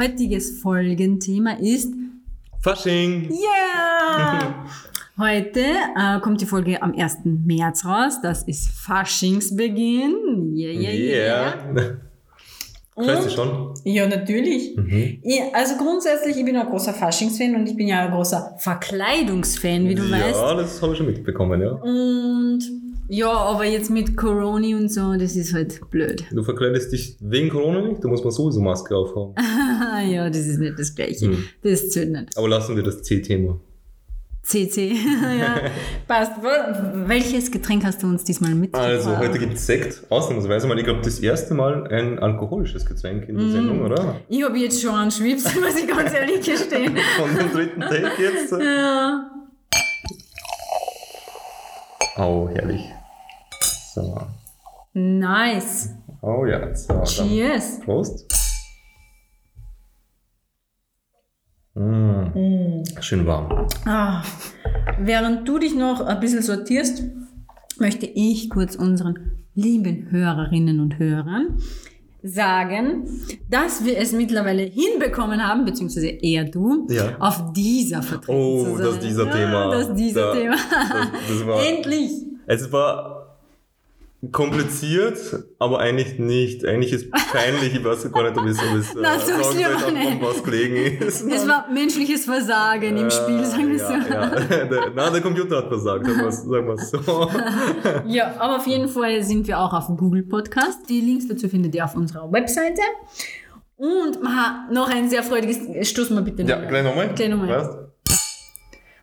Yeah! Heutiges Folgenthema ist Fasching! Yeah! Heute äh, kommt die Folge am 1. März raus. Das ist Faschingsbeginn. Yeah, yeah, yeah. Weißt du schon? Ja, natürlich. Mhm. Ich, also grundsätzlich, ich bin ein großer Faschingsfan und ich bin ja ein großer Verkleidungsfan, wie du ja, weißt. das habe ich schon mitbekommen, ja. Und ja, aber jetzt mit Corona und so, das ist halt blöd. Du verkleidest dich wegen Corona nicht, da muss man sowieso Maske aufhaben. ja, das ist nicht das Gleiche. Hm. Das zählt nicht. Aber lassen wir das C-Thema. CC. ja, passt. Welches Getränk hast du uns diesmal mitgebracht? Also, heute gibt es Sekt, ausnahmsweise mal, ich glaube, das erste Mal ein alkoholisches Getränk in der Mhm. Sendung, oder? Ich habe jetzt schon einen Schwips, muss ich ganz ehrlich gestehen. Von dem dritten Take jetzt. Ja. Oh, herrlich. So. Nice. Oh ja, so. Cheers. Prost. Mm. Schön warm. Ah. Während du dich noch ein bisschen sortierst, möchte ich kurz unseren lieben Hörerinnen und Hörern sagen, dass wir es mittlerweile hinbekommen haben, beziehungsweise eher du, Ja. auf dieser vertreten Oh, zu sein. das dieser ja, Thema. Das dieser Da- Thema. Das, das war, Endlich. es war kompliziert, aber eigentlich nicht. Eigentlich ist peinlich, ich weiß gar nicht, ob es, ob es Na, so sagen nicht. ob was gelegen ist. Es war menschliches Versagen im Spiel, sagen wir so. Äh, Ja, ja. Der, na, der Computer hat versagt, sagen wir sagen so. Ja, aber auf jeden Fall sind wir auch auf Google Podcast. Die Links dazu findet ihr auf unserer Webseite. Und aha, noch ein sehr freudiges, stoßen wir bitte Ja, gleich nochmal. Gleich nochmal.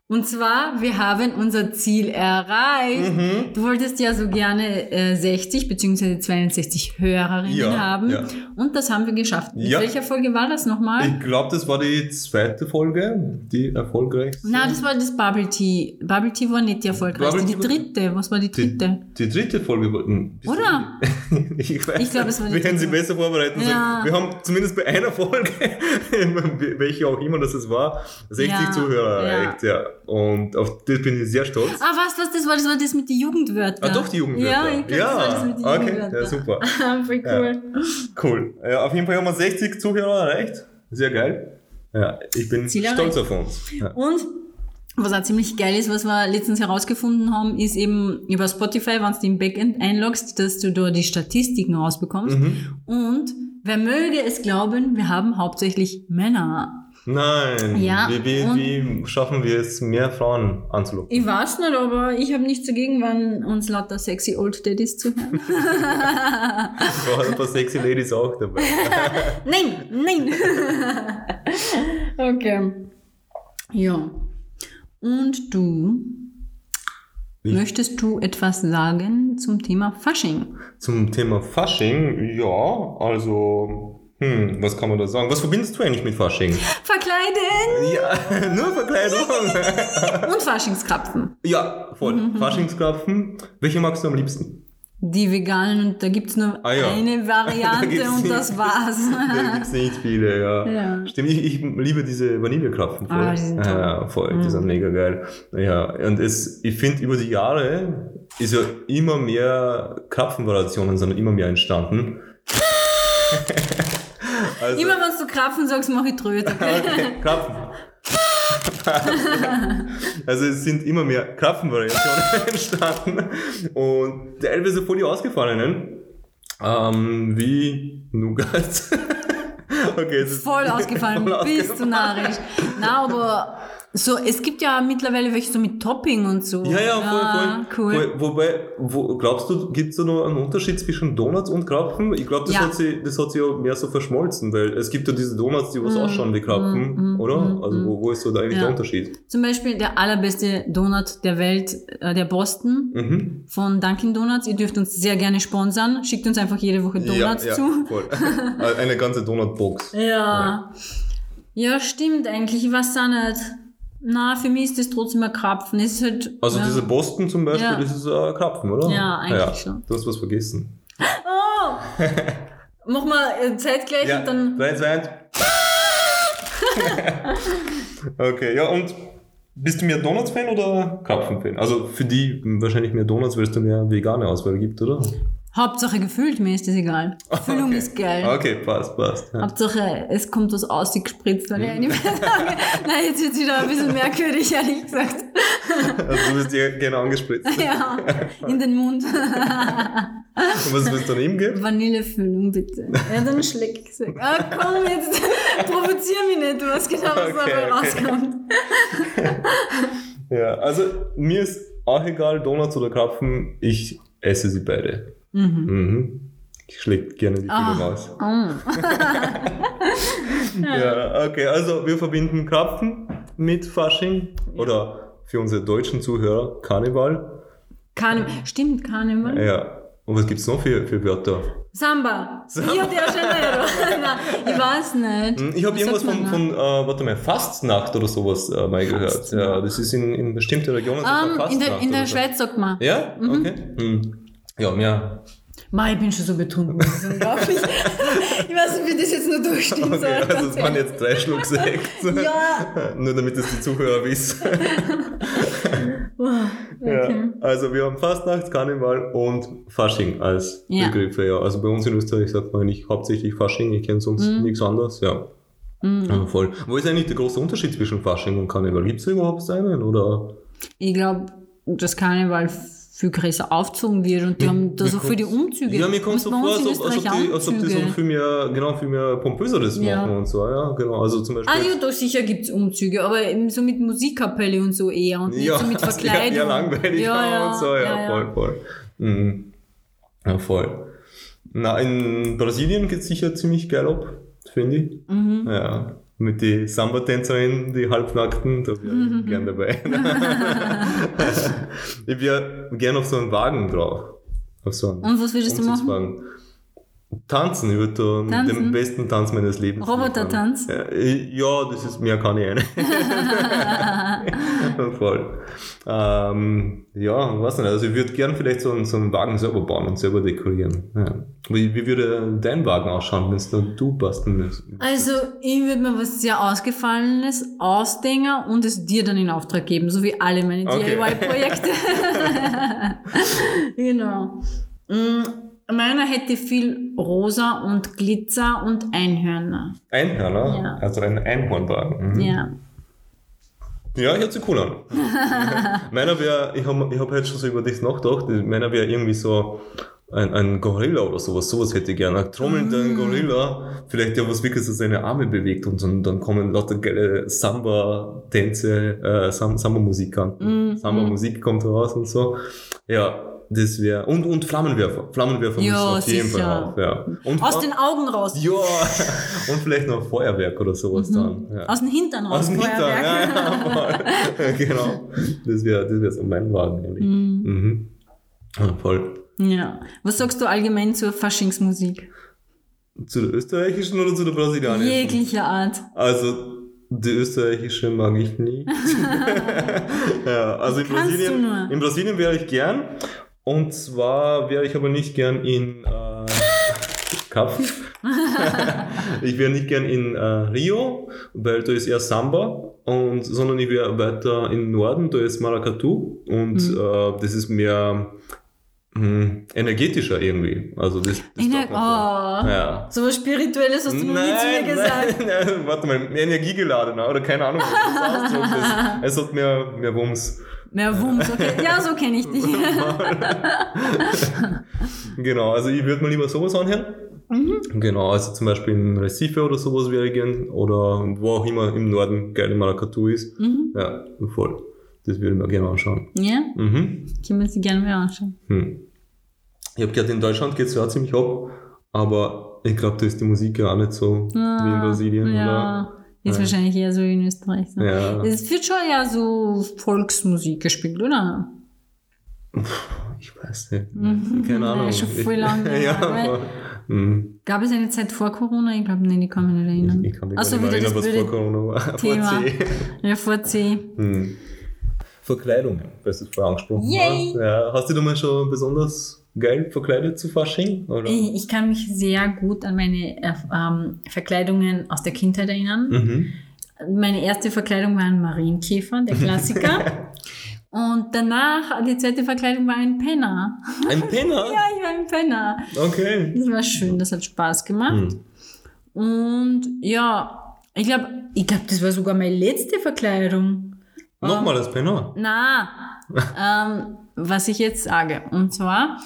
Und zwar, wir haben unser Ziel erreicht. Mhm. Du wolltest ja so gerne äh, 60 bzw. 62 Hörerinnen Ja, haben. ja. Und das haben wir geschafft. Mit Ja. welcher Folge war das nochmal? Ich glaube, das war die zweite Folge, die erfolgreichste. Na, das war das Bubble Tea. Bubble Tea war nicht die erfolgreichste. Die dritte. Was war die die, dritte? die dritte Folge war. hm, Oder? ich weiß Ich glaub, es war die Wir können sie besser vorbereiten. Ja. Wir haben zumindest bei einer Folge, welche auch immer das es war, 60 Ja, Zuhörer erreicht. Ja. Und auf das bin ich sehr stolz. Ah, was, was, das war, das war das mit den Jugendwörtern. Ah, doch, die Jugendwörter. Ja, ich glaub, das war das mit den okay, Jugendwörtern. ja, super. Voll cool. Cool. Ja, auf jeden Fall haben wir 60 Zuhörer erreicht. Sehr geil. Ja, ich bin Ziel stolz erreicht. auf uns. Ja. Und was auch ziemlich geil ist, was wir letztens herausgefunden haben, ist eben über Spotify, wenn du im Backend einloggst, dass du da die Statistiken rausbekommst. Mhm. Und wer möge es glauben, wir haben hauptsächlich Männer. Nein, Ja, wie, wie, wie schaffen wir es, mehr Frauen anzulocken? Ich weiß nicht, aber ich habe nichts dagegen, wenn uns lauter sexy Old Daddies zuhören. Waren ein paar sexy Ladies auch dabei. Nein, nein. okay. Ja. Und du, Ich- möchtest du etwas sagen zum Thema Fasching? Zum Thema Fasching, ja, also, hm, was kann man da sagen? Was verbindest du eigentlich mit Fasching? Verkleiden Ja, nur Verkleidung. und Faschingskrapfen. ja, voll. Mhm. Faschingskrapfen. Welche magst du am liebsten? Die veganen, und da gibt's nur Ah, ja. eine Variante und das war's. Da gibt's nicht viele, ja. Ja. Stimmt, ich, ich liebe diese Vanillekrapfen voll. Ah, die sind toll. Ja, voll, die sind mega geil. Ja, und es, ich finde, über die Jahre ist ja immer mehr Krapfenvariationen sind immer mehr entstanden. Also, Immer wenn du Krapfen sagst, mach ich Tröte. Okay, Krapfen. also es sind immer mehr Krapfenvariationen entstanden und teilweise voll die ausgefallenen, ähm, wie Nougat. okay, es ist Voll ausgefallen, voll bist du ausgefallen. narrisch. Na, aber so, es gibt ja mittlerweile welche so mit Topping und so. Ja, ja, voll, voll. cool. voll wobei, wo, glaubst du, gibt es da noch einen Unterschied zwischen Donuts und Krapfen? Ich glaube, das, Ja. hat sie, das hat sie ja mehr so verschmolzen, weil es gibt ja diese Donuts, die was ausschauen wie Krapfen, mm, oder? mm, also wo, wo ist so da eigentlich Ja. der Unterschied? Zum Beispiel der allerbeste Donut der Welt, äh, der Boston Mhm. von Dunkin' Donuts. Ihr dürft uns sehr gerne sponsern. Schickt uns einfach jede Woche Donuts ja, ja, zu. Voll. Eine ganze Donutbox. Ja. ja. stimmt eigentlich. Ich weiß auch nicht. Na, für mich ist das trotzdem ein Krapfen. Es ist halt, Also ja. diese Boston zum Beispiel, Ja. das ist äh, Krapfen, oder? Ja, eigentlich schon. Du hast was vergessen. Oh! Mach mal äh, zeitgleich und dann. 3, 2, 1. okay, ja und bist du mehr Donuts-Fan oder Krapfen-Fan? Also für die wahrscheinlich mehr Donuts, weil es da mehr vegane Auswahl gibt, oder? Hauptsache gefühlt, mir ist das egal. Füllung okay. ist geil. Okay, passt, passt. Ja. Hauptsache, es kommt was ausgespritzt. Weil ich nicht mehr sage. Nein, jetzt wird wieder ein bisschen merkwürdig, ehrlich gesagt. Also du bist dir gerne angespritzt. Ja, in den Mund. Und was willst du dann ihm geben? Vanillefüllung, bitte. Ja, dann schleck ich's weg. Ah, komm, jetzt provozier mich nicht, du weißt genau, was Okay, dabei okay. rauskommt. Ja, also mir ist auch egal, Donuts oder Krapfen, ich esse sie beide. Mhm. Ich schlägt gerne die Füllung aus. Oh. Ja, okay, also wir verbinden Krapfen mit Fasching oder für unsere deutschen Zuhörer Karneval. Karneval. Stimmt, Karneval. Ja. Und was gibt's noch für, für Wörter? Samba. Rio de Janeiro. Nein, ich weiß nicht. Hm, Ich habe Was irgendwas von, von äh, warte mal, Fastnacht oder sowas äh, mal gehört. Ja, das ist in, in bestimmten Regionen sogar Ähm, in der, in der so. Schweiz sagt man. Ja? Okay. Hm. Ja, mehr. Ma, ich bin schon so betrunken. Das ist unglaublich. ich weiß nicht, wie das jetzt nur durchstehen soll. Okay, also ganz es waren jetzt drei Schluck Sekt. Ja. Nur damit es die Zuhörer wissen. Wow, okay. Ja, also wir haben Fastnacht, Karneval und Fasching als Ja. Begriffe. Ja. Also bei uns in Österreich sagt man nicht hauptsächlich Fasching, ich kenne sonst Mhm. nichts anderes. Ja. ja. Voll. Wo ist eigentlich der große Unterschied zwischen Fasching und Karneval? Gibt es überhaupt einen? Oder? Ich glaube, dass Karneval viel größer aufgezogen wird und die haben da so für die Umzüge. Ja, mir kommt so vor, als ob, als, ob die, als ob die so viel mehr, genau, viel mehr pompöser das Ja. machen und so. Ja, genau. Also zum Beispiel. Ah ja, da sicher gibt's Umzüge, aber eben so mit Musikkapelle und so eher und nicht ja, so mit Verkleidung. sehr langweilig ja, ja, und so, ja, ja, ja. voll, voll. Mhm. Ja, voll. Na, in Brasilien geht's sicher ziemlich geil ab, finde ich. Mhm. Ja. Mit die Samba-Tänzerinnen, die Halbnackten, da wäre Mhm. ich gern dabei. ich wäre gern auf so einen Wagen drauf. Auf so einen Und was würdest du machen? Tanzen, ich würde da Tanzen? dem besten Tanz meines Lebens. Robotertanz? Ja, das ist, mehr kann ich nicht. Voll. Ähm, ja, weiß nicht, also ich würde gern vielleicht so einen, so einen Wagen selber bauen und selber dekorieren. Ja. Wie, wie würde dein Wagen ausschauen, wenn es nur du basteln müsst? Also, ich würde mir was sehr Ausgefallenes ausdenken und es dir dann in Auftrag geben, so wie alle meine Okay. DIY-Projekte. genau. Mm, Meiner hätte viel Rosa und Glitzer und Einhörner. Einhörner? Ja. Also ein Einhornwagen. Mhm. Ja. Ja, hört sich cool an. meiner wäre, ich habe ich hab jetzt schon so über das nachgedacht, meiner wäre irgendwie so ein, ein Gorilla oder sowas, sowas hätte ich gerne. Ein trommelnder Ah. Gorilla, vielleicht der was wirklich so seine Arme bewegt und dann, dann kommen lauter geile Samba-Tänze, äh, Sam- Samba-Musik an. Mm, Samba-Musik kommt raus und so. Ja, das wäre, und, und Flammenwerfer. Flammenwerfer Ja, müssen auf jeden sicher. Fall auf, ja. Und, Aus den Augen raus. ja, und vielleicht noch Feuerwerk oder sowas dann. Ja. Aus dem Hintern raus. Aus dem Hintern, ja, ja, genau. Das wäre das wär so mein Wagen, ehrlich. Mhm. Ja, voll. Ja. Was sagst du allgemein zur Faschingsmusik? Zu der österreichischen oder zu der brasilianischen? Jeglicher Art. Also, die österreichische mag ich nie. ja, also in Brasilien, in Brasilien wäre ich gern. Und zwar wäre ich aber nicht gern in äh, Kapfen. ich wäre nicht gern in äh, Rio, weil da ist eher Samba, und, sondern ich wäre weiter im Norden, da ist Maracatu und Mhm. äh, das ist mehr mh, energetischer irgendwie. Also das, das ne, voll. oh. Ja. So was Spirituelles hast du noch nie zu mir gesagt. Nein, nein, warte mal, mehr energiegeladener oder keine Ahnung, was das ist. Es hat mehr, mehr Wumms. Mehr Wumms, okay. Ja, so kenne ich dich. Genau, also ich würde mir lieber sowas anhören. Mhm. Genau, also zum Beispiel in Recife oder sowas wäre ich gern. Oder wo auch immer im Norden geil in Maracatu ist. Mhm. Ja, voll. Das würde ich mir gerne anschauen. Ja, Mhm. können wir sie gerne mal anschauen. Hm. Ich habe gehört, in Deutschland geht es ja ziemlich ab, aber ich glaube, da ist die Musik ja auch nicht so wie in Brasilien, Ah, Ja, ist Ja. wahrscheinlich eher so in Österreich. So. Ja. Es wird schon ja so Volksmusik gespielt, oder? Ich weiß nicht. Mhm. Keine Ja, Ahnung. schon voll lange ja, aber, hm. Gab es eine Zeit vor Corona? Ich glaube, nein, ich kann mich nicht erinnern. Ich kann mich Ach so, gar nicht wieder erinnern, was vor Corona war. Vor Thema. C. Ja, vor C. Hm. Verkleidungen, weil du es vorher angesprochen Yay. hast. Ja, hast du dich mal schon besonders geil verkleidet zu Fasching? Oder? Ich, kann mich sehr gut an meine äh, ähm, Verkleidungen aus der Kindheit erinnern. Mhm. Meine erste Verkleidung war ein Marienkäfer, der Klassiker. Und danach, die zweite Verkleidung war ein Penner. Ein Penner? Ja, ich war ein Penner. Okay. Das war schön, das hat Spaß gemacht. Hm. Und ja, ich glaube, ich glaube, das war sogar meine letzte Verkleidung. Nochmal als Penner? Na, ähm, was ich jetzt sage. Und zwar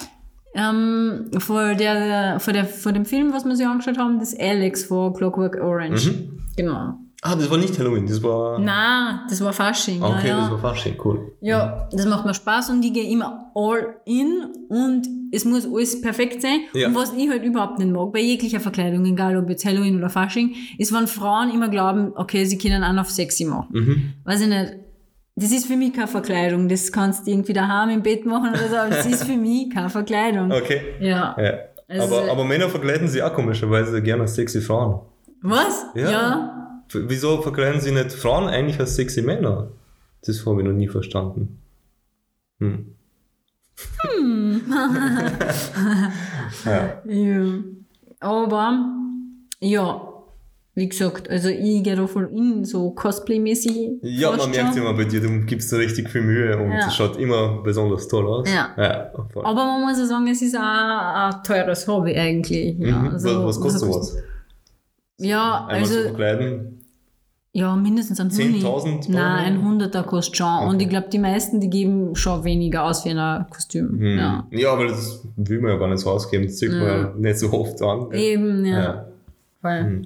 ähm, vor, der, vor, der, vor dem Film, was wir sich angeschaut haben, das Alex vor Clockwork Orange. Mhm. Genau. Ah, das war nicht Halloween, das war. Na, das war Fasching. okay, ja, ja. das war Fasching, cool. Ja, das macht mir Spaß und ich gehe immer all in und es muss alles perfekt sein. Ja. Und was ich halt überhaupt nicht mag, bei jeglicher Verkleidung, egal ob jetzt Halloween oder Fasching, ist, wenn Frauen immer glauben, okay, sie können auch noch sexy machen. Mhm. Weiß ich nicht. Das ist für mich keine Verkleidung. Das kannst du irgendwie daheim im Bett machen oder so, aber das ist für mich keine Verkleidung. Okay. Ja. Ja. Also- aber, aber Männer verkleiden sich auch komischerweise gerne als sexy Frauen. Was? Ja. ja. Wieso verkleiden sie nicht Frauen eigentlich als sexy Männer? Das habe ich noch nie verstanden. Hm. ja. Ja. Aber, ja, wie gesagt, also ich gehe da voll in, so Cosplay-mäßig. Ja, man merkt immer bei dir, du gibst da richtig viel Mühe und Ja. es schaut immer besonders toll aus. Ja. ja. Aber man muss ja sagen, es ist auch ein teures Hobby eigentlich. Ja, Mhm. also, was, kostet sowas? Ja, Einmal zu also, verkleiden? ja, mindestens ein 10.000 Huni. Euro? Nein, ein Hunderter kostet schon. Und Okay. ich glaube, die meisten, die geben schon weniger aus wie ein Kostüm. Hm. Ja. Ja. aber das will man ja gar nicht so ausgeben. Das sieht man ja nicht so oft an. Eben, ja. Ja. Weil, Mhm.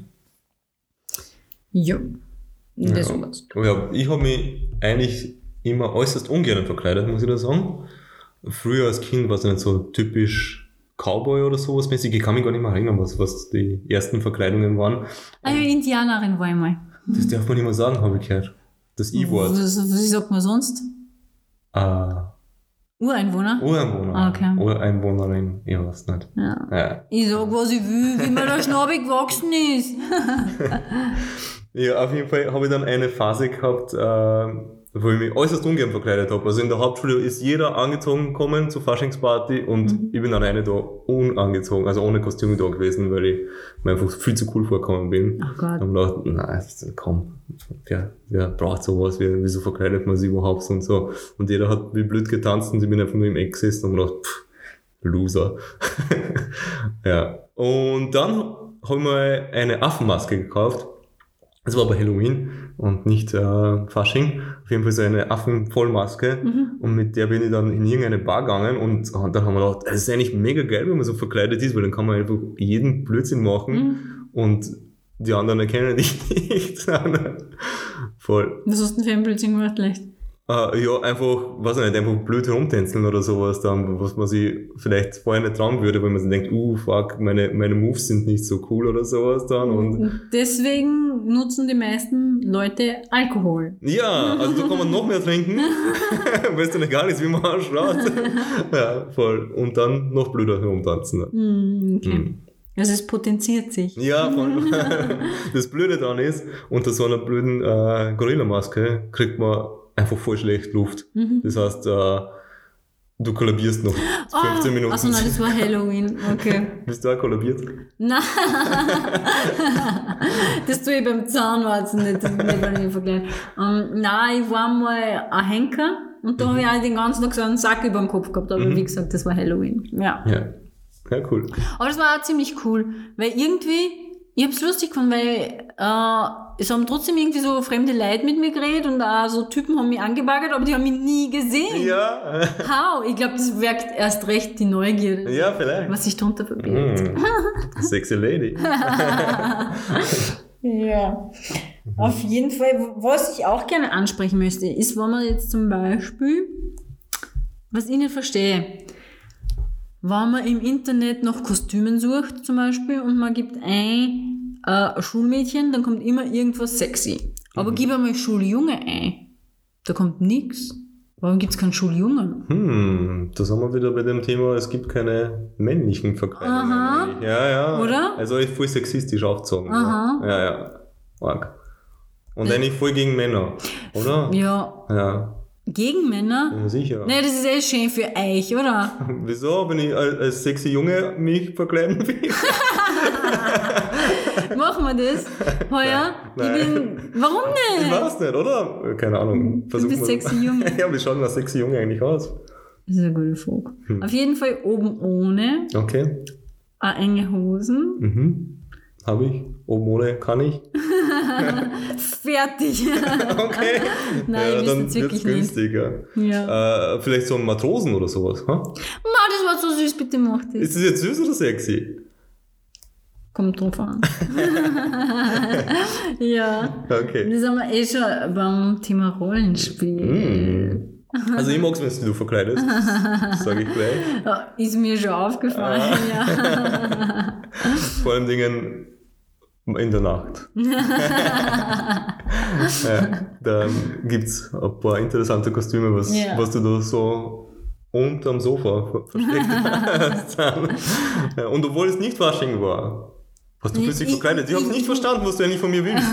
Ja. Das Ja. sowas. Ja, ich habe mich eigentlich immer äußerst ungern verkleidet, muss ich da sagen. Früher als Kind war es nicht so typisch Cowboy oder sowas mäßig. Ich kann mich gar nicht mehr erinnern, was, was die ersten Verkleidungen waren. Ah ja, Indianerin war ich mal. Das darf man nicht mehr sagen, habe ich gehört. Das I-Wort. Was, wie sagt man sonst? Äh, Ureinwohner? Ureinwohner. Ah, okay. Ureinwohnerin, ich weiß nicht. Ja. Ja. Ich sag, was ich will, wie mir der Schnabel gewachsen ist. Ja, auf jeden Fall habe ich dann eine Phase gehabt, äh, wo ich mich äußerst ungern verkleidet habe. Also in der Hauptschule ist jeder angezogen gekommen zur Faschingsparty und ich bin alleine da unangezogen, also ohne Kostüm da gewesen, weil ich mir einfach viel zu cool vorgekommen bin. Ach Gott. Und gedacht, nein, komm, wer, wer braucht sowas, wer, wieso verkleidet man sich überhaupt und so. Und jeder hat wie blöd getanzt und ich bin einfach nur im Eck gesessen und gedacht, pff, Loser. ja. Und dann habe ich mir eine Affenmaske gekauft. Das war bei Halloween und nicht äh, Fasching. Auf jeden Fall so eine Affenvollmaske. Und mit der bin ich dann in irgendeine Bar gegangen und, und dann haben wir gedacht, es ist eigentlich mega geil, wenn man so verkleidet ist, weil dann kann man einfach jeden Blödsinn machen und die anderen erkennen dich nicht. Voll. Was hast du denn für ein Blödsinn gemacht, leicht? Äh, ja, einfach, weiß ich nicht, einfach blöd herumtänzeln oder sowas dann, was man sich vielleicht vorher nicht trauen würde, weil man sich denkt, uh, fuck, meine, meine Moves sind nicht so cool oder sowas dann und deswegen nutzen die meisten Leute Alkohol. ja, also da kann man noch mehr trinken, weil es dann egal ist, wie man ausschaut. ja, voll. Und dann noch blöder herumtanzen. Hm, okay. Hm. Also es potenziert sich. Ja, voll. das Blöde daran ist, unter so einer blöden äh, Gorilla-Maske kriegt man einfach voll schlecht Luft. Das heißt, äh, du kollabierst noch 15 Minuten. Achso, nein, das war Halloween. Okay. Bist du auch kollabiert? Nein. das tue ich beim Zahnarzt nicht, das nicht weil ich vergleiche. Ähm, nein, ich war mal ein Henker und da habe ich auch den ganzen Tag so einen Sack über dem Kopf gehabt. Aber wie gesagt, das war Halloween. Ja. Ja. Ja, cool. Aber das war auch ziemlich cool, weil irgendwie, ich hab's lustig gefunden, weil äh, es haben trotzdem irgendwie so fremde Leute mit mir geredet und auch so Typen haben mich angebaggert, aber die haben mich nie gesehen. Ja, How? Ich glaube, das wirkt erst recht die Neugierde, ja, vielleicht. was sich darunter verbirgt. Mm. Sexy Lady. Ja, auf jeden Fall. Was ich auch gerne ansprechen möchte, ist, wenn man jetzt zum Beispiel, was ich nicht verstehe, wenn man im Internet nach Kostümen sucht zum Beispiel und man gibt ein äh, Schulmädchen, dann kommt immer irgendwas sexy. Aber gib einmal Schuljunge ein, da kommt nichts. Warum gibt es keinen Schuljungen? Hm, da sind wir wieder bei dem Thema, es gibt keine männlichen Verkleidungen. Aha. Ja, ja. Oder? Also ich voll sexistisch aufgezogen. Aha. Ja, ja. Arg. Und eigentlich voll gegen Männer, oder? Ja, Ja, gegen Männer? ja sicher. Nee, das ist eh schön für euch, oder? Wieso, wenn ich als als sexy Junge mich verkleiden will? Mach wir das heuer? Nein. Ich bin, warum Ich nicht? weiß nicht, oder? Keine Ahnung. Du Versuch bist mal. sexy Junge. ja, wie schaut denn ein sexy Junge eigentlich aus? Das ist eine gute Frage. Hm. Auf jeden Fall oben ohne, Okay. äh, enge Hosen. Mhm. Habe ich. Oben ohne kann ich. Fertig. Okay. Nein, ja, ich dann jetzt wirklich nicht. günstiger. Ja. Äh, vielleicht so ein Matrosen oder sowas. Ha? Ma, das war so süß, bitte mach das. Ist das jetzt süß oder sexy? Kommt drauf an. ja. Okay. Das haben wir eh schon beim Thema Rollenspiel. Mm. Also ich mag es, wenn du verkleidest. Sage ich gleich. Ist mir schon aufgefallen, Ah. ja. Vor allen Dingen in der Nacht. ja, dann gibt es ein paar interessante Kostüme, was, Ja. was du da so unterm Sofa ver- versteckt hast. und obwohl es nicht Fasching war, hast du Ich- ich- verkleidet. Ich habe ich- nicht verstanden, was du eigentlich von mir willst.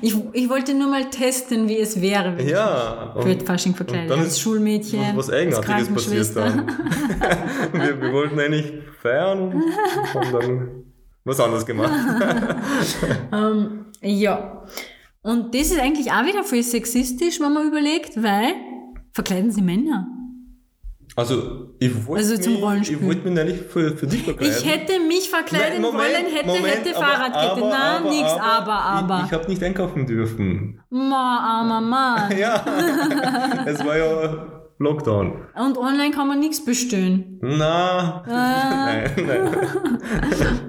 Ich, ich wollte nur mal testen, wie es wäre, wenn Ja. ich für Fasching verkleidet dann als ist Schulmädchen, was Eigenartiges passiert dann. wir, wir wollten eigentlich feiern und haben dann was anderes gemacht. Ähm, ja. Und das ist eigentlich auch wieder voll sexistisch, wenn man überlegt, weil verkleiden sie Männer. Also, ich wollte Also zum mich, Rollenspiel. ich wollte mich nämlich für, für dich verkleiden. Ich hätte mich verkleiden Nein, Moment, wollen, hätte, Moment, hätte aber- Fahrradkette. aber- Na, aber- nix, aber- aber. Ich, ich habe nicht einkaufen dürfen. Ma, armer Mann. Ja, es war ja Lockdown. Und online kann man nichts bestellen. Na, Ah. nein, nein.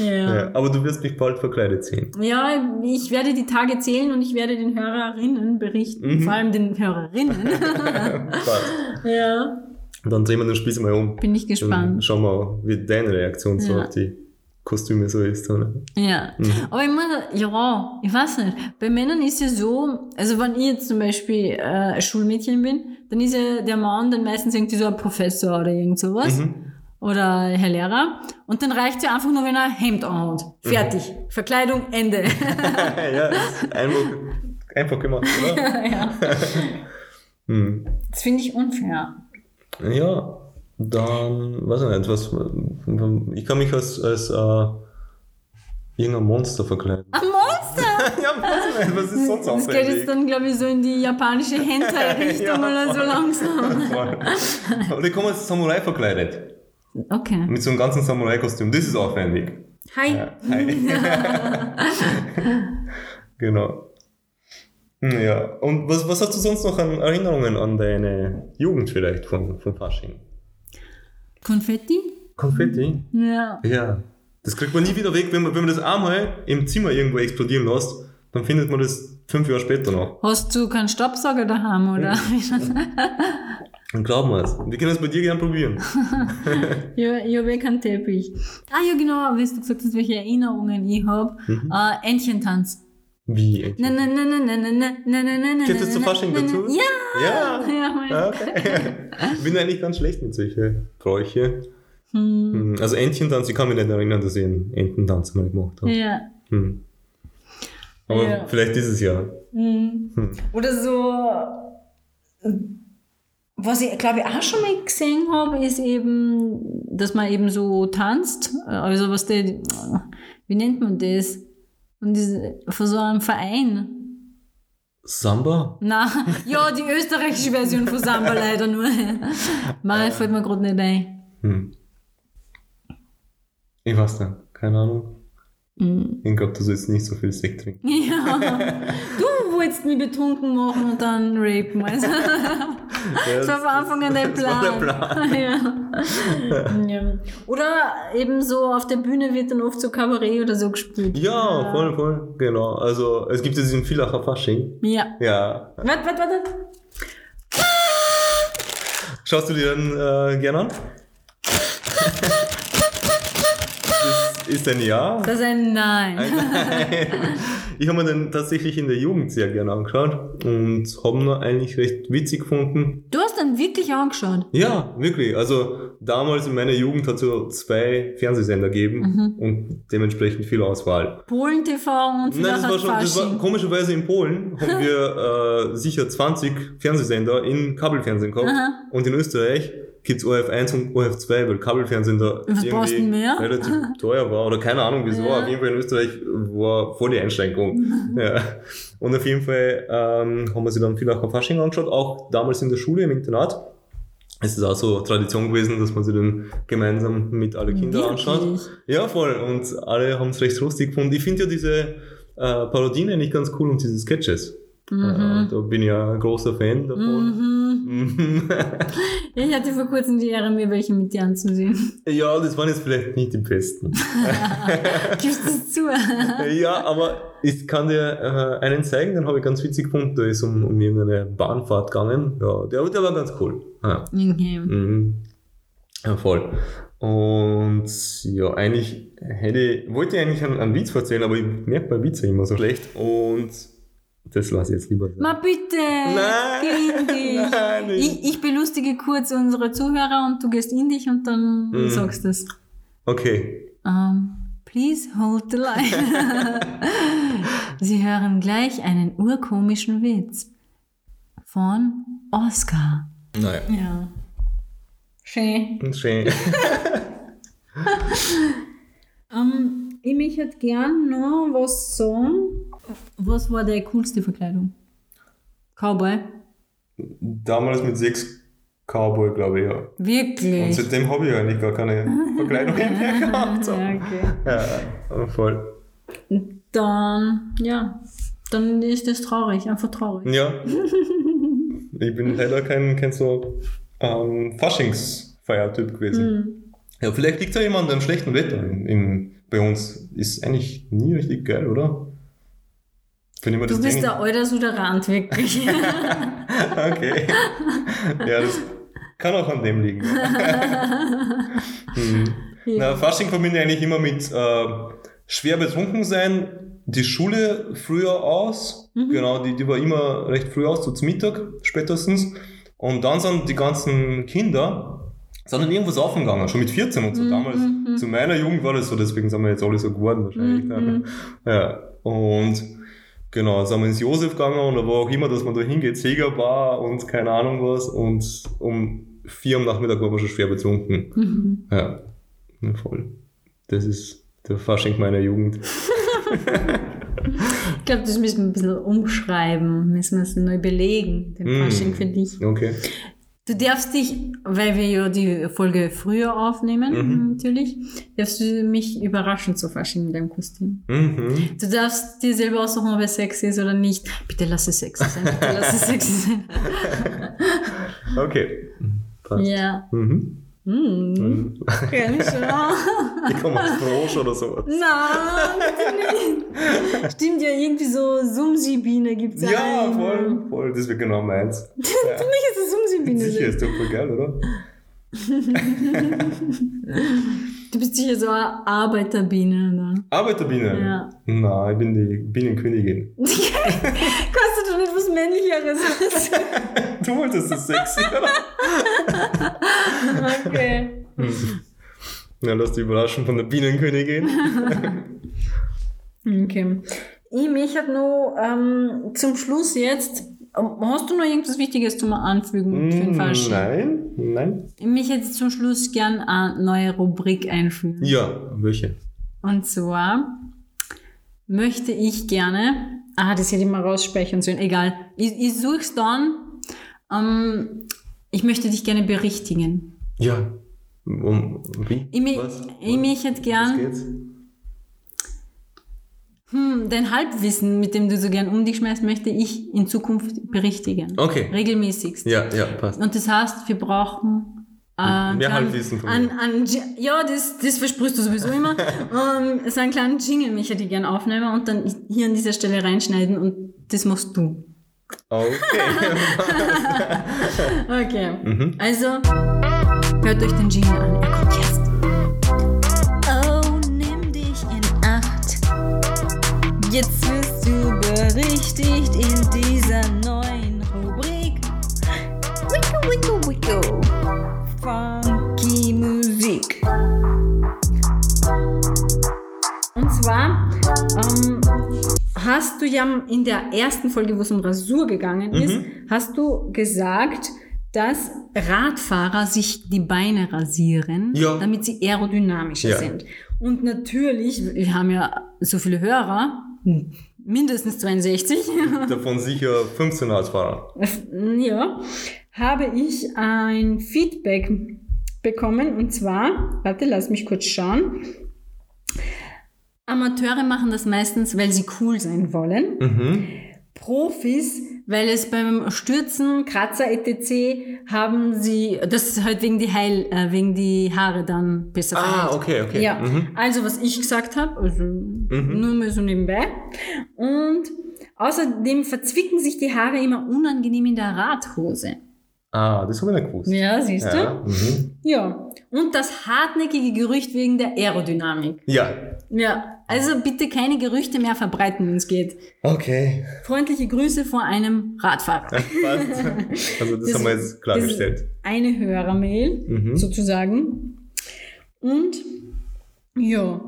Ja. Ja, aber du wirst mich bald verkleidet sehen. Ja, ich werde die Tage zählen und ich werde den Hörerinnen berichten. Mhm. Vor allem den Hörerinnen. Ja, Dann drehen wir den Spieß mal um. bin ich Dann gespannt. schauen wir, wie deine Reaktion so Ja. auf die Kostüme so ist. Oder? Ja, Mhm. aber ich muss, ja, ich weiß nicht. Bei Männern ist ja so, also wenn ich jetzt zum Beispiel äh, ein Schulmädchen bin, dann ist ja der Mann dann meistens irgendwie so ein Professor oder irgend sowas. Mhm. Oder Herr Lehrer. Und dann reicht ja einfach nur, wenn er ein Hemd anhat. Fertig. Verkleidung, Ende. ja, einfach, einfach gemacht, oder? ja. Hm. Das finde ich unfair. Ja, dann, weiß ich nicht, was, ich kann mich als, als äh, irgendein Monster verkleiden. Ein Monster! ja, weiß ich nicht, was ist sonst Das geht jetzt dann, glaube ich, so in die japanische Hentai-Richtung Ja, oder so voll. langsam. Und ich komme als Samurai verkleidet. Okay. Mit so einem ganzen Samurai-Kostüm. Das ist aufwendig. Hi. Ja, hi. genau. Hm, Ja, und was, was hast du sonst noch an Erinnerungen an deine Jugend vielleicht von, von Fasching? Konfetti? Konfetti? Ja. Ja. Das kriegt man nie wieder weg, wenn man, wenn man das einmal im Zimmer irgendwo explodieren lässt, dann findet man das fünf Jahre später noch. Hast du keinen Staubsauger daheim, oder? Dann glauben wir es. Wir können es bei dir gerne probieren. ja, ich habe eh keinen Teppich. Ah ja, genau, wie du gesagt hast, welche Erinnerungen ich habe. Mhm. Äh, Entchentanz. Wie? Na, na, na, na, na, na, na, na, na, na, Gehört das zu na, Fasching na, na. dazu? Ja! Ja. Ja, mein Ah, Okay. Ich bin eigentlich ganz schlecht mit solchen Bräuche. Hm. Hm, Also Entchentanz, ich kann mich nicht erinnern, dass ich einen Ententanz mal gemacht habe. Ja. Hm. Aber Ja. vielleicht dieses Jahr. Hm. Hm. Oder so, was ich glaube ich auch schon mal gesehen habe, ist eben, dass man eben so tanzt. Also was der, wie nennt man das? Und diese, von so einem Verein. Samba? Na, ja, die österreichische Version von Samba leider nur. Mal fällt mir gerade nicht ein. Hm. Ich weiß nicht, keine Ahnung. Hm. Ich glaube, du sollst nicht so viel Sekt trinken. Ja, du wolltest mich betrunken machen und dann rapen. Also, das war von Anfang an war Plan. der Plan. ja. ja. Oder eben so auf der Bühne wird dann oft so Kabarett oder so gespielt. Ja, voll, voll, genau. Also, es gibt ja diesen Villacher Fasching. Ja. Ja. Warte, warte, warte. Schaust du dir dann äh, gern an? das ist ein Ja. Das ist ein Nein. Ich habe mir den tatsächlich in der Jugend sehr gern angeschaut und habe ihn eigentlich recht witzig gefunden. Du hast dann wirklich angeschaut. Ja, wirklich. Also damals in meiner Jugend hat es so zwei Fernsehsender gegeben Mhm. und dementsprechend viel Auswahl. Polen TV und Nein, das war schon, das war, komischerweise in Polen haben wir äh, sicher 20 Fernsehsender in Kabelfernsehen gehabt Aha. und in Österreich gibt's ORF1 und ORF2, weil Kabelfernsehen da Was mehr? relativ teuer war oder keine Ahnung wieso. Ja. Auf jeden Fall in Österreich war voll die Einschränkung. ja. Und auf jeden Fall ähm, haben wir sie dann viel auch am Fasching angeschaut, auch damals in der Schule im Internat. Es ist auch so Tradition gewesen, dass man sie dann gemeinsam mit alle Kinder anschaut. Ja, voll. Und alle haben es recht lustig gefunden. Ich finde ja diese äh, Parodien eigentlich ganz cool und diese Sketches. Mhm. Äh, da bin ich ja ein großer Fan davon. Mhm. Ich hatte vor kurzem die Ehre, mir welche mit dir anzusehen. ja, das waren jetzt vielleicht nicht die besten. Gibst du es zu? ja, aber ich kann dir äh, einen zeigen, den habe ich ganz witzig gefunden. Da ist um, um irgendeine Bahnfahrt gegangen. Ja, der, der war ganz cool. Ja. Okay. Mhm. Ja, voll. Und ja, eigentlich hätte wollte ich eigentlich einen, einen Witz erzählen, aber ich merke bei Witze immer so schlecht. Und das lasse ich jetzt lieber sein. Ma bitte! Nein. Geh in dich! Nein, nicht. Ich, ich belustige kurz unsere Zuhörer und du gehst in dich und dann Mhm. sagst du es. Okay. Um, please hold the line. Sie hören gleich einen urkomischen Witz von Oscar. Naja. Ja. Schön. Schön. Um, ich möchte gern noch was sagen. Was war deine coolste Verkleidung? Cowboy? Damals mit sechs Cowboy, glaube ich, ja. Und Wirklich? seitdem habe ich eigentlich gar keine Verkleidung mehr gehabt. So. Ja, okay. Ja, voll. Dann, ja, dann ist das traurig, einfach traurig. Ja. Ich bin leider kein, kein so ähm, Faschingsfeiertyp gewesen. Hm. Ja, vielleicht liegt es ja immer an dem schlechten Wetter in, in, bei uns. Ist eigentlich nie richtig geil, oder? Finde ich mir Du das bist Ding- der Suderant, wirklich. Okay. Ja, das kann auch an dem liegen. hm. Na, Fasching verbinde ich eigentlich immer mit äh, schwer betrunken sein, die Schule früher aus. Genau, die, die war immer recht früh aus, so zum Mittag spätestens. Und dann sind die ganzen Kinder sind dann irgendwas aufgegangen, schon mit 14 und so. Damals, zu meiner Jugend war das so, deswegen sind wir jetzt alle so geworden wahrscheinlich. Mhm. Ja, und genau, sind wir ins Josef gegangen und da war auch immer, dass man da hingeht, Segerbar und keine Ahnung was. Und um vier am Nachmittag waren wir schon schwer betrunken. Mhm. Ja, voll. Das ist der Fasching meiner Jugend. Ich glaube, das müssen wir ein bisschen umschreiben, müssen wir es neu belegen, den Mm. Fasching für dich. Okay. Du darfst dich, weil wir ja die Folge früher aufnehmen, Mhm. natürlich, darfst du mich überraschen zu Fasching in deinem Kostüm. Mhm. Du darfst dir selber aussuchen, ob es sexy ist oder nicht. Bitte lass es sexy sein, bitte lass es sexy sein. Okay. Passt. Ja. Mhm. Hm, Mhm. kenn ich schon. Ich komme aus Frosch oder so. Nein, nicht. Stimmt ja, irgendwie so Sumsi-Biene gibt es Ja, voll, voll. Das wäre genau meins. Für mich ist es Sumsi-Biene. Sicher ist doch voll geil, oder? Du bist sicher so eine Arbeiterbiene. Ne? Arbeiterbiene? Ja. Na, ich bin die Bienenkönigin. Kannst du doch nicht was Männlicheres Du wolltest das sexy, oder? Okay. Na, lass dich überraschen von der Bienenkönigin. Okay. Ich mich hat noch ähm, zum Schluss jetzt. Hast du noch irgendwas Wichtiges zum Anfügen für den? Mm, Nein, nein. Ich mich jetzt zum Schluss gern eine neue Rubrik einführen. Ja, welche? Und zwar möchte ich gerne. Ah, das hätte ich mal rausspeichern sollen. Egal. Ich, ich suche es dann. Ähm, ich möchte dich gerne berichtigen. Ja. Um, wie? Ich, Was? ich Was gern. Hm, dein Halbwissen, mit dem du so gern um dich schmeißt, möchte ich in Zukunft berichtigen. Okay. Regelmäßigst. Ja, ja, passt. Und das heißt, wir brauchen äh, Mehr Halbwissen von mir. an, an, Ja, das, das versprichst du sowieso immer. ähm, so einen kleinen Jingle, mich hätte ich gern aufnehmen und dann hier an dieser Stelle reinschneiden und das machst du. Okay. Okay. Mhm. Also, hört euch den Jingle an. Er kommt jetzt. Jetzt wirst du berichtigt in dieser neuen Rubrik. Wicko, wicko, wicko. Funky Musik. Und zwar ähm, hast du ja in der ersten Folge, wo es um Rasur gegangen ist, hast du gesagt, dass Radfahrer sich die Beine rasieren, Ja. damit sie aerodynamischer Ja. sind. Und natürlich, wir haben ja so viele Hörer, mindestens 62, Davon sicher 15 Radfahrer. ja, habe ich ein Feedback bekommen und zwar, warte, lass mich kurz schauen. Amateure machen das meistens, weil sie cool sein wollen. Mhm. Profis, weil es beim Stürzen, Kratzer etc. haben sie, das ist halt wegen die Heil, äh, wegen die Haare dann besser Ah, verheilt. okay, okay. Ja, Mhm. also was ich gesagt habe, also nur mal so nebenbei. Und außerdem verzwicken sich die Haare immer unangenehm in der Radhose. Ah, das habe ich nicht gewusst. Ja, siehst Ja. du? Mhm. Ja. Und das hartnäckige Gerücht wegen der Aerodynamik. ja. Ja, also bitte keine Gerüchte mehr verbreiten, wenn es geht. Okay. Freundliche Grüße von einem Radfahrer. Also das, haben wir jetzt Das klargestellt. eine Hörermail, Mhm. sozusagen. Und ja,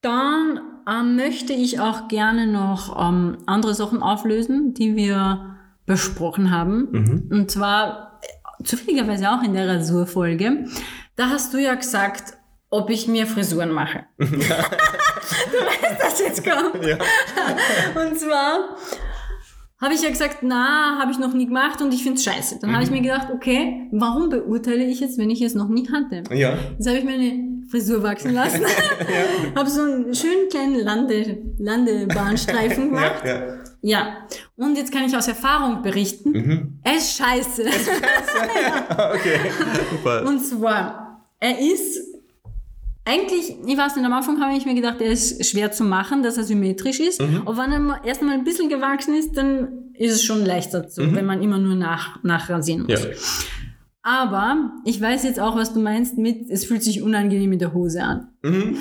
dann ähm, möchte ich auch gerne noch ähm, andere Sachen auflösen, die wir besprochen haben. Mhm. Und zwar äh, zufälligerweise auch in der Rasurfolge. Da hast du ja gesagt, ob ich mir Frisuren mache. du weißt, dass jetzt kommt. Ja. Und zwar habe ich ja gesagt, na, habe ich noch nie gemacht und ich finde es scheiße. Dann habe ich mir gedacht, okay, warum beurteile ich jetzt, wenn ich es noch nie hatte? Ja. Jetzt habe ich mir eine Frisur wachsen lassen, habe so einen schönen kleinen Lande, Landebahnstreifen gemacht. Ja, ja. Ja, und jetzt kann ich aus Erfahrung berichten, Mhm. er ist scheiße. okay. Super. Und zwar, er ist eigentlich, ich weiß nicht, am Anfang habe ich mir gedacht, er ist schwer zu machen, dass er symmetrisch ist. Mhm. Aber wenn er mal- erst mal ein bisschen gewachsen ist, dann ist es schon leichter so, wenn man immer nur nach, nachrasieren muss. Mhm. Ja. Aber ich weiß jetzt auch, was du meinst mit, es fühlt sich unangenehm in der Hose an. Okay.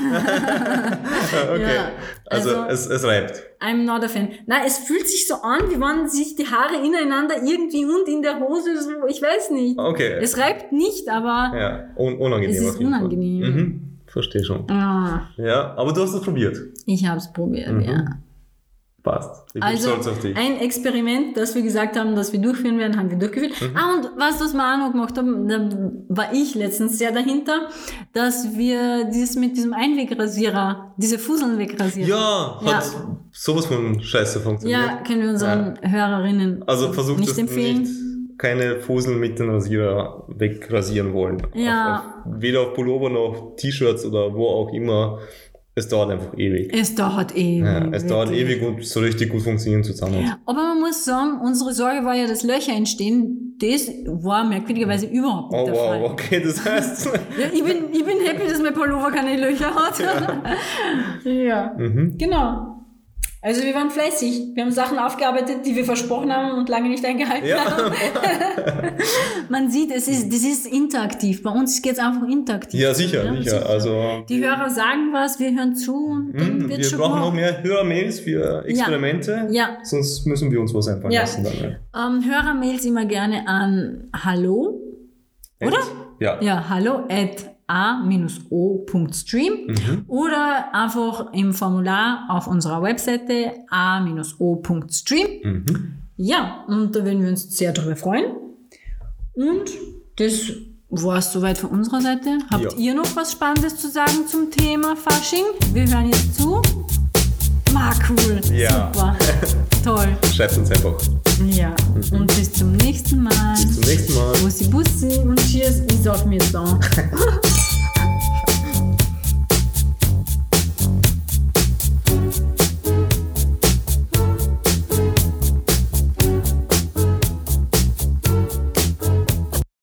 Ja, also, also- es, es reibt. I'm not a fan. Na, es fühlt sich so an, wie wenn sich die Haare ineinander irgendwie und in der Hose so, ich weiß nicht. Okay. Es reibt nicht, aber ja, un unangenehm es ist unangenehm. Mhm. Verstehe schon. ah, Ja, aber du hast es probiert. ich habe es probiert, Mhm. ja. Passt. Ich bin Also stolz auf dich. ein Experiment, das wir gesagt haben, dass wir durchführen werden, haben wir durchgeführt. Mhm. Ah, und was, was wir auch noch gemacht haben, da war ich letztens sehr dahinter, dass wir dieses mit diesem Einwegrasierer, diese Fuseln wegrasieren. Ja, Ja. hat sowas von Scheiße funktioniert. Ja, können wir unseren Hörerinnen Also versucht nicht empfehlen. nicht, keine Fusel mit dem Rasierer wegrasieren wollen. Ja. Auf, auf, weder auf Pullover noch T-Shirts oder wo auch immer. Es dauert einfach ewig. Es dauert ewig. Ja, es dauert wirklich. ewig und so richtig gut funktionieren zusammen. Aber man muss sagen, unsere Sorge war ja, dass Löcher entstehen. Das war merkwürdigerweise überhaupt nicht Oh der Fall. wow, okay, das heißt. Ja, ich, bin, ich bin happy, dass mein Pullover keine Löcher hat. Ja, mhm. genau. Also wir waren fleißig. Wir haben Sachen aufgearbeitet, die wir versprochen haben und lange nicht eingehalten Ja. haben. Man sieht, es ist, das ist interaktiv. Bei uns geht es einfach interaktiv. ja, sicher, Ja, sicher. Also Die Hörer sagen was, wir hören zu und dann mhm, wird wir schon brauchen noch mehr Hörermails für Experimente. Ja. Sonst müssen wir uns was einfallen Ja. lassen dann. Ja. Ähm, Hörermails immer gerne an hallo, oder? Ja. Ja, hallo at a-o.stream Mhm. oder einfach im Formular auf unserer Webseite a-o.stream. Mhm. Ja, und da würden wir uns sehr darüber freuen. Und das war es soweit von unserer Seite. Habt Ja. ihr noch was Spannendes zu sagen zum Thema Fasching? Wir hören jetzt zu. Ma, cool. Ja. Super. Toll. Schreibt uns einfach. Ja. Und bis zum nächsten Mal. Bis zum nächsten Mal. Bussi Bussi und Cheers ist auf mir da.